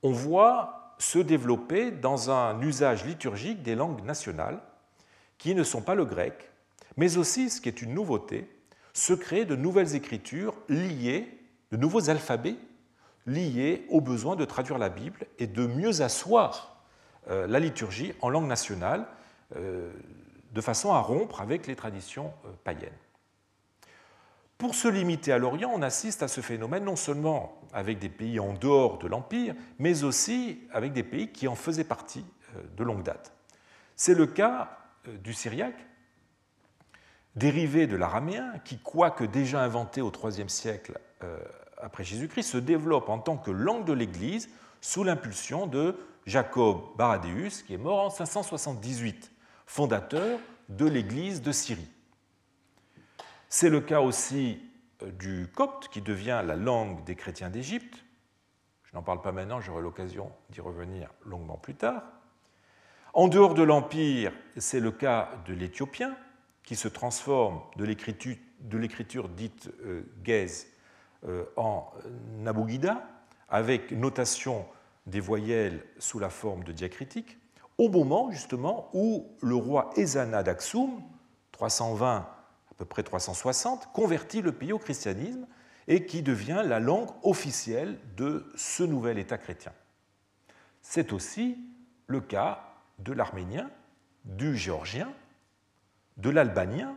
On voit se développer dans un usage liturgique des langues nationales, qui ne sont pas le grec, mais aussi, ce qui est une nouveauté, se créer de nouvelles écritures liées, de nouveaux alphabets liés au besoin de traduire la Bible et de mieux asseoir euh, la liturgie en langue nationale, euh, de façon à rompre avec les traditions euh, païennes. Pour se limiter à l'Orient, on assiste à ce phénomène non seulement avec des pays en dehors de l'Empire, mais aussi avec des pays qui en faisaient partie euh, de longue date. C'est le cas euh, du syriaque, dérivé de l'araméen, qui, quoique déjà inventé au IIIe siècle euh, après Jésus-Christ, se développe en tant que langue de l'Église sous l'impulsion de Jacob Baradéus, qui est mort en 578, fondateur de l'Église de Syrie. C'est le cas aussi euh, du copte, qui devient la langue des chrétiens d'Égypte. Je n'en parle pas maintenant, j'aurai l'occasion d'y revenir longuement plus tard. En dehors de l'Empire, c'est le cas de l'Éthiopien, qui se transforme de l'écriture dite euh, euh, en Nabugida, avec notation des voyelles sous la forme de diacritique, au moment justement où le roi Ezana d'Aksum, 320 à peu près 360, convertit le pays au christianisme et qui devient la langue officielle de ce nouvel État chrétien. C'est aussi le cas de l'arménien, du géorgien, de l'albanien,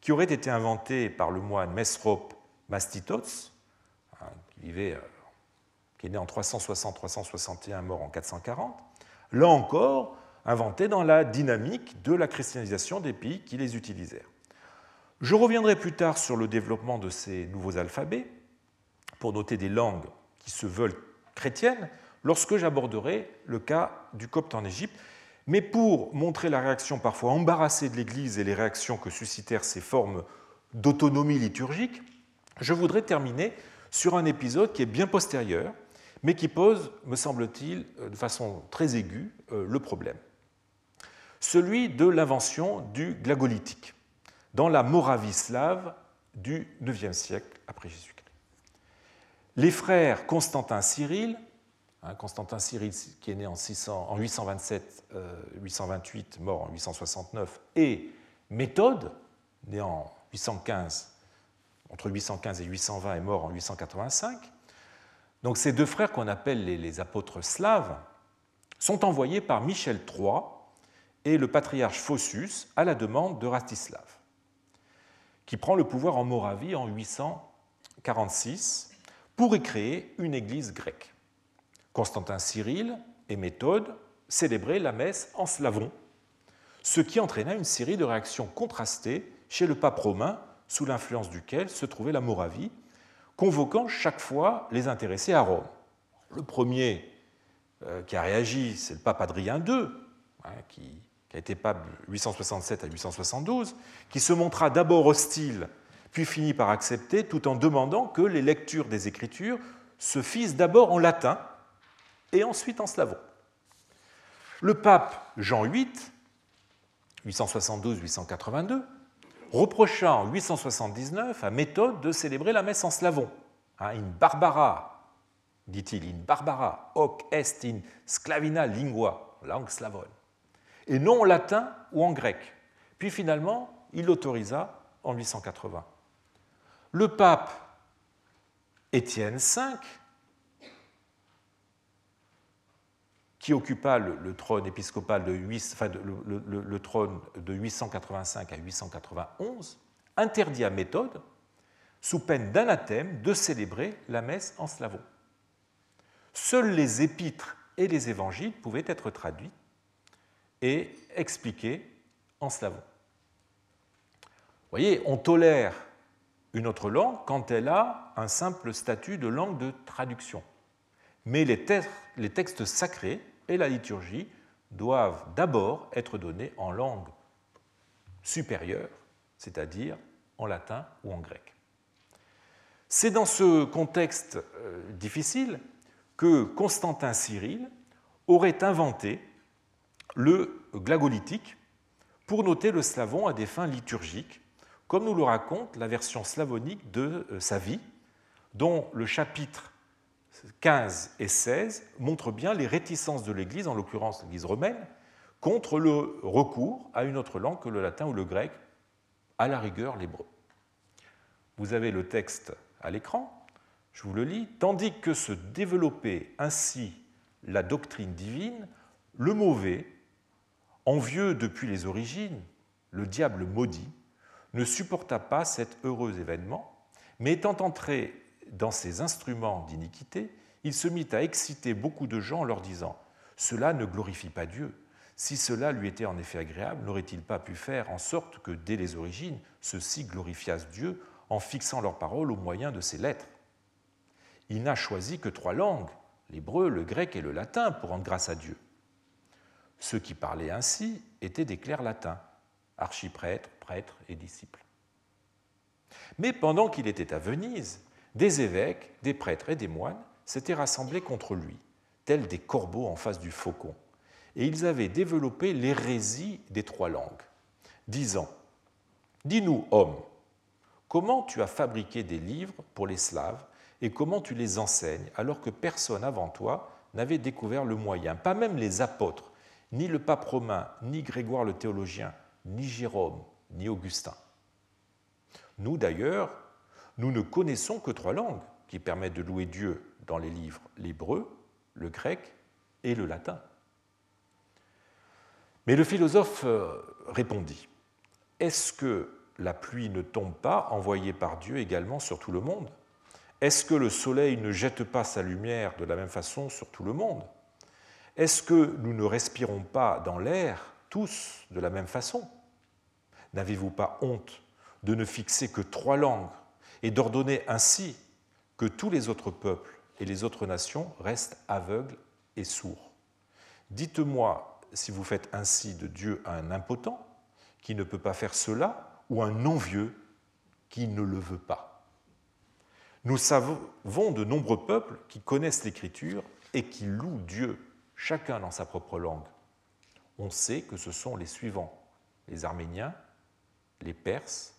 qui aurait été inventé par le moine Mesrop Mastitots, hein, qui, euh, qui est né en 360-361, mort en 440, là encore inventé dans la dynamique de la christianisation des pays qui les utilisèrent. Je reviendrai plus tard sur le développement de ces nouveaux alphabets pour noter des langues qui se veulent chrétiennes lorsque j'aborderai le cas du copte en Égypte mais pour montrer la réaction parfois embarrassée de l'Église et les réactions que suscitèrent ces formes d'autonomie liturgique, je voudrais terminer sur un épisode qui est bien postérieur, mais qui pose, me semble-t-il, de façon très aiguë, euh, le problème. Celui de l'invention du glagolitique dans la Moravie slave du IXe siècle après Jésus-Christ. Les frères Constantin Cyril Hein, Constantin Cyril, qui est né en, 827, 828, euh, mort en 869, et Méthode, né en 815, entre 815 et 820 et mort en 885. Donc ces deux frères qu'on appelle les, apôtres slaves sont envoyés par Michel III et le patriarche Phossus à la demande de Rastislav, qui prend le pouvoir en Moravie en 846 pour y créer une église grecque. Constantin Cyril et Méthode célébraient la messe en slavon, ce qui entraîna une série de réactions contrastées chez le pape romain, sous l'influence duquel se trouvait la Moravie, convoquant chaque fois les intéressés à Rome. Le premier euh, qui a réagi, c'est le pape Adrien II, hein, qui, a été pape 867 à 872, qui se montra d'abord hostile, puis finit par accepter, tout en demandant que les lectures des Écritures se fissent d'abord en latin, et ensuite en slavon. Le pape Jean VIII, 872-882, reprocha en 879 à Méthode de célébrer la messe en slavon. Hein, in barbara, dit-il, in barbara, hoc est in sclavina lingua, langue slavone, et non en latin ou en grec. Puis finalement, il l'autorisa en 880. Le pape Étienne V, qui occupa le, trône épiscopal de, le, trône de 885 à 891, interdit à Méthode, sous peine d'anathème, de célébrer la messe en slavon. Seuls les épîtres et les évangiles pouvaient être traduits et expliqués en slavon. Vous voyez, on tolère une autre langue quand elle a un simple statut de langue de traduction. Mais les textes sacrés et la liturgie doivent d'abord être donnés en langue supérieure, c'est-à-dire en latin ou en grec. C'est dans ce contexte euh, difficile que Constantin Cyril aurait inventé le glagolitique pour noter le slavon à des fins liturgiques, comme nous le raconte la version slavonique de euh, sa vie, dont le chapitre 15 et 16 montrent bien les réticences de l'Église, en l'occurrence l'Église romaine, contre le recours à une autre langue que le latin ou le grec, à la rigueur l'hébreu. Vous avez le texte à l'écran, je vous le lis. Tandis que se développait ainsi la doctrine divine, le mauvais, envieux depuis les origines, le diable maudit, ne supporta pas cet heureux événement, mais étant entré dans ses instruments d'iniquité, il se mit à exciter beaucoup de gens en leur disant Cela ne glorifie pas Dieu. Si cela lui était en effet agréable, n'aurait-il pas pu faire en sorte que dès les origines, ceux-ci glorifiassent Dieu en fixant leurs paroles au moyen de ses lettres? Il n'a choisi que trois langues, l'hébreu, le grec et le latin pour rendre grâce à Dieu. Ceux qui parlaient ainsi étaient des clercs latins, archiprêtres, prêtres et disciples. Mais pendant qu'il était à Venise, des évêques, des prêtres et des moines s'étaient rassemblés contre lui, tels des corbeaux en face du faucon, et ils avaient développé l'hérésie des trois langues, disant Dis-nous, homme, comment tu as fabriqué des livres pour les Slaves et comment tu les enseignes alors que personne avant toi n'avait découvert le moyen, pas même les apôtres, ni le pape romain, ni Grégoire le théologien, ni Jérôme, ni Augustin. Nous d'ailleurs, nous ne connaissons que trois langues qui permettent de louer Dieu dans les livres, l'hébreu, le grec et le latin. Mais le philosophe euh, répondit, est-ce que la pluie ne tombe pas, envoyée par Dieu également sur tout le monde? Est-ce que le soleil ne jette pas sa lumière de la même façon sur tout le monde? Est-ce que nous ne respirons pas dans l'air tous de la même façon? N'avez-vous pas honte de ne fixer que trois langues et d'ordonner ainsi que tous les autres peuples et les autres nations restent aveugles et sourds? Dites-moi si vous faites ainsi de Dieu un impotent qui ne peut pas faire cela ou un envieux qui ne le veut pas. Nous savons de nombreux peuples qui connaissent l'Écriture et qui louent Dieu, chacun dans sa propre langue. On sait que ce sont les suivants, les Arméniens, les Perses,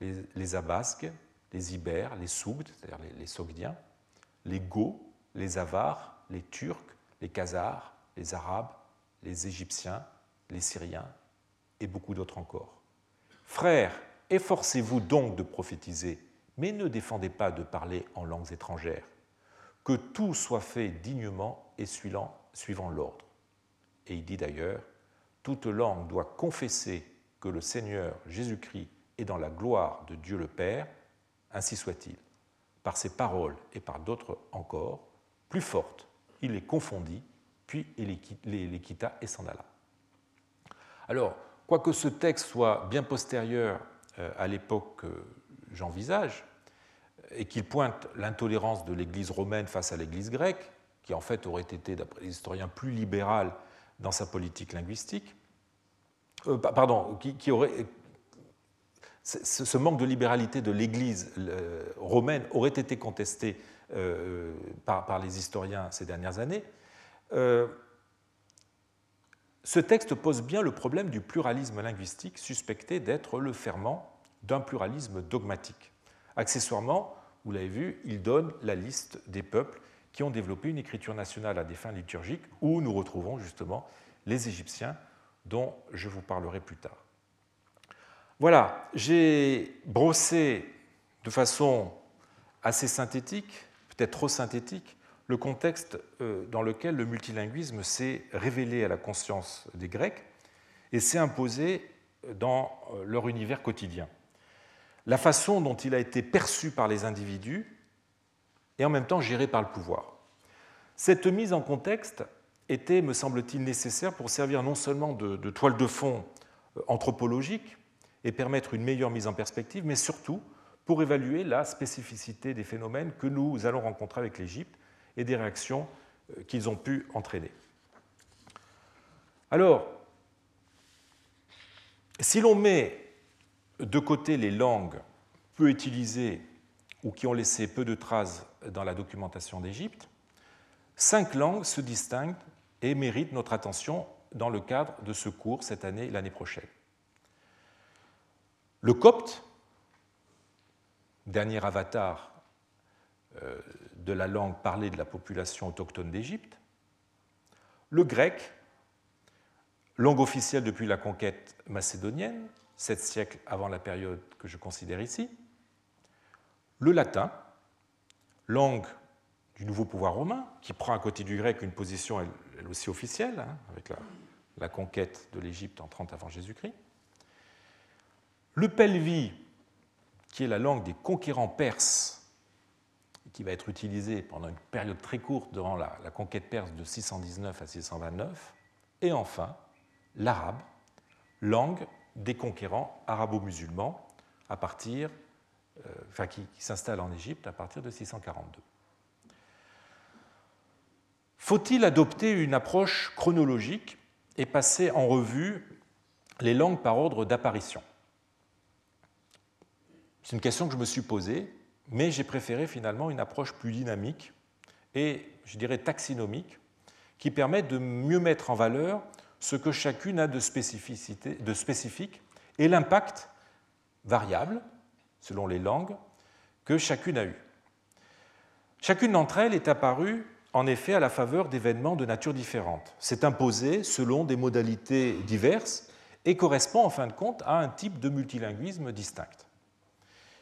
les, Abasques, les Ibères, les Sougdes, c'est-à-dire les, Sogdiens, les Goths, les Avars, les Turcs, les Khazars, les Arabes, les Égyptiens, les Syriens et beaucoup d'autres encore. Frères, efforcez-vous donc de prophétiser, mais ne défendez pas de parler en langues étrangères. Que tout soit fait dignement et suivant l'ordre. Et il dit d'ailleurs, toute langue doit confesser que le Seigneur Jésus-Christ est dans la gloire de Dieu le Père, ainsi soit-il. Par ces paroles et par d'autres encore, plus fortes, il les confondit, puis il les quitta et s'en alla. Alors, quoique ce texte soit bien postérieur euh, à l'époque que j'envisage, et qu'il pointe l'intolérance de l'Église romaine face à l'Église grecque, qui en fait aurait été, d'après les historiens, plus libérale dans sa politique linguistique, euh, pardon, qui, aurait, ce manque de libéralité de l'Église romaine aurait été contesté euh, par, les historiens ces dernières années. Euh, ce texte pose bien le problème du pluralisme linguistique suspecté d'être le ferment d'un pluralisme dogmatique. Accessoirement, vous l'avez vu, il donne la liste des peuples qui ont développé une écriture nationale à des fins liturgiques, où nous retrouvons justement les Égyptiens, dont je vous parlerai plus tard. Voilà, j'ai brossé de façon assez synthétique, peut-être trop synthétique, le contexte euh, dans lequel le multilinguisme s'est révélé à la conscience des Grecs et s'est imposé dans euh, leur univers quotidien. La façon dont il a été perçu par les individus et en même temps géré par le pouvoir. Cette mise en contexte était, me semble-t-il, nécessaire pour servir non seulement de, de toile de fond euh, anthropologique, et permettre une meilleure mise en perspective, mais surtout pour évaluer la spécificité des phénomènes que nous allons rencontrer avec l'Égypte et des réactions euh, qu'ils ont pu entraîner. Alors, si l'on met de côté les langues peu utilisées ou qui ont laissé peu de traces dans la documentation d'Égypte, cinq langues se distinguent et méritent notre attention dans le cadre de ce cours cette année et l'année prochaine. Le copte, dernier avatar euh, de la langue parlée de la population autochtone d'Égypte, le grec, langue officielle depuis la conquête macédonienne, sept siècles avant la période que je considère ici, le latin, langue du nouveau pouvoir romain, qui prend à côté du grec une position elle, aussi officielle, hein, avec la, conquête de l'Égypte en 30 avant Jésus-Christ, le pelvi, qui est la langue des conquérants perses, qui va être utilisée pendant une période très courte durant la, conquête perse de 619 à 629, et enfin l'arabe, langue des conquérants arabo-musulmans à partir, euh, qui, s'installe en Égypte à partir de 642. Faut-il adopter une approche chronologique et passer en revue les langues par ordre d'apparition? C'est une question que je me suis posée, mais j'ai préféré finalement une approche plus dynamique et, je dirais, taxinomique, qui permet de mieux mettre en valeur ce que chacune a de spécifique et l'impact variable, selon les langues, que chacune a eu. Chacune d'entre elles est apparue en effet à la faveur d'événements de nature différente, s'est imposée selon des modalités diverses et correspond en fin de compte à un type de multilinguisme distinct.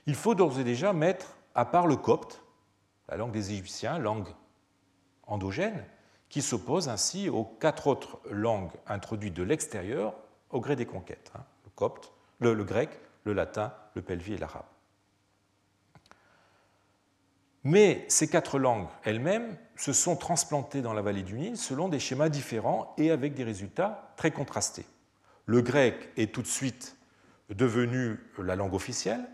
Il faut d'ores et déjà mettre à part le copte, la langue des Égyptiens, langue endogène, qui s'oppose ainsi aux quatre autres langues introduites de l'extérieur au gré des conquêtes, hein, le copte, le, grec, le latin, le pelvi et l'arabe. Mais ces quatre langues elles-mêmes se sont transplantées dans la vallée du Nil selon des schémas différents et avec des résultats très contrastés. Le grec est tout de suite devenu la langue officielle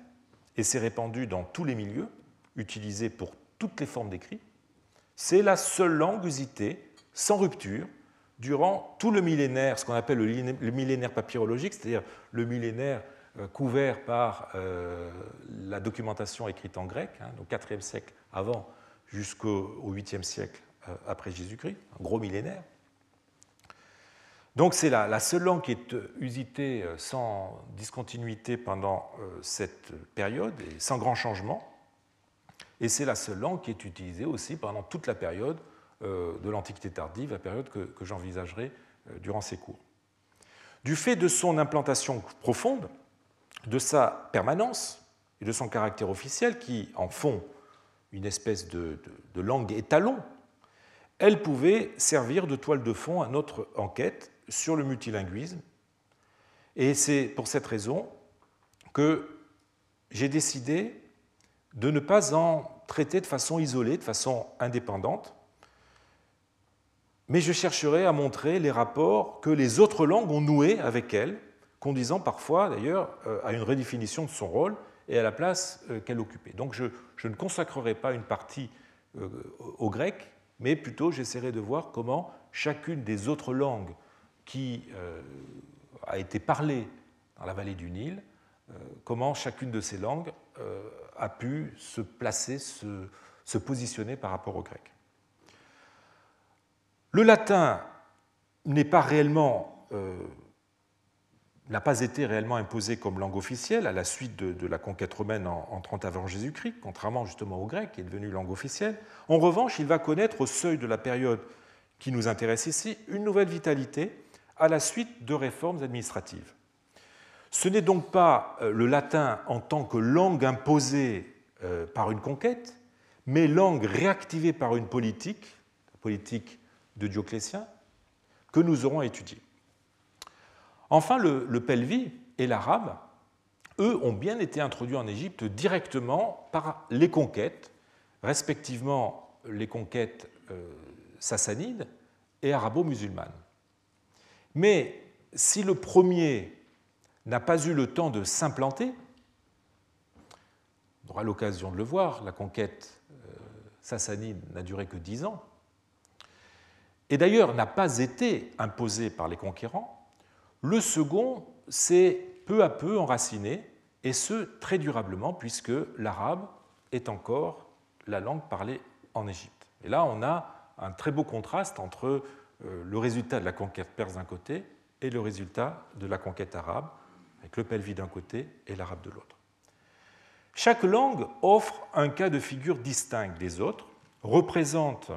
et s'est répandu dans tous les milieux, utilisé pour toutes les formes d'écrit. C'est la seule langue usitée, sans rupture, durant tout le millénaire, ce qu'on appelle le millénaire papyrologique, c'est-à-dire le millénaire couvert par euh, la documentation écrite en grec, hein, au IVe siècle avant jusqu'au 8e siècle euh, après Jésus-Christ, un gros millénaire. Donc c'est la, seule langue qui est usitée sans discontinuité pendant cette période et sans grand changement. Et c'est la seule langue qui est utilisée aussi pendant toute la période de l'Antiquité tardive, la période que j'envisagerai durant ces cours. Du fait de son implantation profonde, de sa permanence et de son caractère officiel, qui en font une espèce de, langue étalon, elle pouvait servir de toile de fond à notre enquête sur le multilinguisme. Et c'est pour cette raison que j'ai décidé de ne pas en traiter de façon isolée, de façon indépendante, mais je chercherai à montrer les rapports que les autres langues ont noués avec elle conduisant parfois d'ailleurs euh, à une redéfinition de son rôle et à la place euh, qu'elle occupait. Donc je, ne consacrerai pas une partie euh, au grec, mais plutôt j'essaierai de voir comment chacune des autres langues qui a été parlée dans la vallée du Nil, comment chacune de ces langues a pu se placer, se positionner par rapport au grec. Le latin n'est pas réellement n'a pas été réellement imposé comme langue officielle à la suite de, la conquête romaine en, 30 avant Jésus-Christ, contrairement justement au grec qui est devenu langue officielle. En revanche, il va connaître au seuil de la période qui nous intéresse ici une nouvelle vitalité à la suite de réformes administratives. Ce n'est donc pas euh, le latin en tant que langue imposée euh, par une conquête, mais langue réactivée par une politique, la politique de Dioclétien, que nous aurons étudiée. Enfin, le, pelvi et l'arabe, eux, ont bien été introduits en Égypte directement par les conquêtes, respectivement les conquêtes euh, sassanides et arabo-musulmanes. Mais si le premier n'a pas eu le temps de s'implanter, on aura l'occasion de le voir, la conquête euh, sassanide n'a duré que dix ans, et d'ailleurs n'a pas été imposée par les conquérants, le second s'est peu à peu enraciné, et ce très durablement, puisque l'arabe est encore la langue parlée en Égypte. Et là, on a un très beau contraste entre euh, le résultat de la conquête perse d'un côté et le résultat de la conquête arabe, avec le pelvi d'un côté et l'arabe de l'autre. Chaque langue offre un cas de figure distinct des autres, représente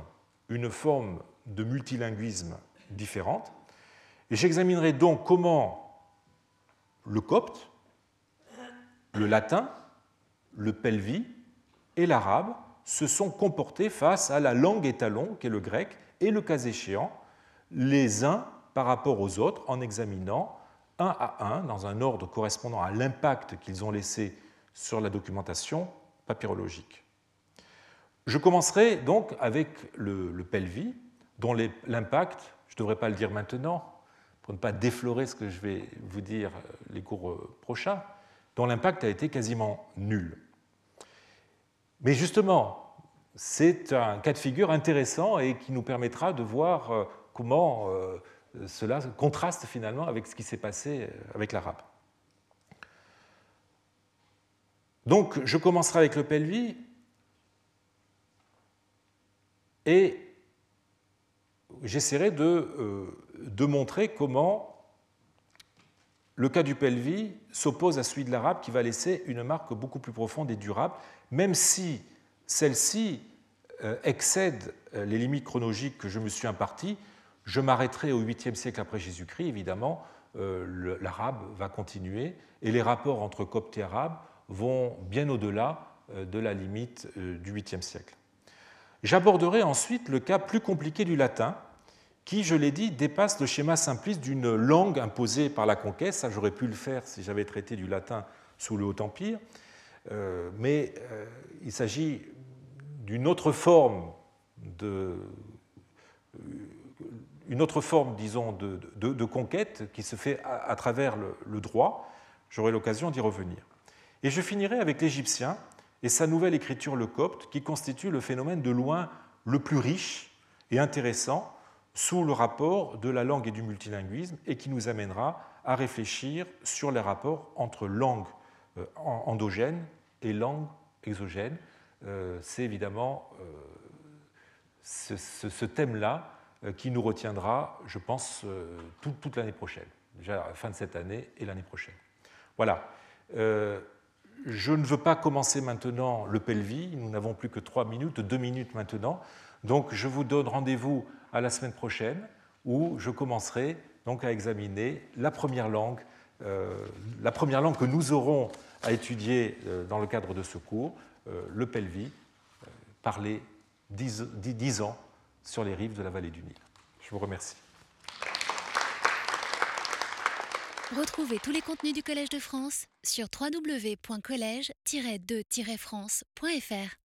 une forme de multilinguisme différente, j'examinerai donc comment le copte, le latin, le pelvi et l'arabe se sont comportés face à la langue étalon qu'est le grec et le cas échéant, les uns par rapport aux autres en examinant un à un, dans un ordre correspondant à l'impact qu'ils ont laissé sur la documentation papyrologique. Je commencerai donc avec le, le pelvi, dont l'impact, je ne devrais pas le dire maintenant, pour ne pas déflorer ce que je vais vous dire euh, les cours euh, prochains, dont l'impact a été quasiment nul. Mais justement, c'est un cas de figure intéressant et qui nous permettra de voir euh, comment cela contraste finalement avec ce qui s'est passé avec l'arabe. Donc je commencerai avec le pelvis et j'essaierai de, de, montrer comment le cas du pelvis s'oppose à celui de l'arabe qui va laisser une marque beaucoup plus profonde et durable, même si celle-ci euh, excède euh, les limites chronologiques que je me suis imparties, je m'arrêterai au 8e siècle après Jésus-Christ, évidemment, euh, l'arabe va continuer et les rapports entre coptes et arabes vont bien au-delà de la limite du 8e siècle. J'aborderai ensuite le cas plus compliqué du latin, qui, je l'ai dit, dépasse le schéma simpliste d'une langue imposée par la conquête. Ça, j'aurais pu le faire si j'avais traité du latin sous le Haut-Empire. mais il s'agit d'une autre forme de forme, disons, de, conquête qui se fait à, travers le, droit. J'aurai l'occasion d'y revenir. Et je finirai avec l'Égyptien et sa nouvelle écriture, le copte, qui constitue le phénomène de loin le plus riche et intéressant sous le rapport de la langue et du multilinguisme et qui nous amènera à réfléchir sur les rapports entre langue euh, endogène et langue exogène euh, c'est évidemment euh, ce, thème-là qui nous retiendra, je pense, toute, l'année prochaine, déjà la fin de cette année et l'année prochaine. Voilà. je ne veux pas commencer maintenant le pelvis, nous n'avons plus que trois minutes, deux minutes maintenant, donc je vous donne rendez-vous à la semaine prochaine où je commencerai donc à examiner la première langue, la première langue que nous aurons à étudier dans le cadre de ce cours, euh, le Pelvis euh, parlait dix ans sur les rives de la vallée du Nil. Je vous remercie. Retrouvez tous les contenus du Collège de France sur www.colège-2-france.fr.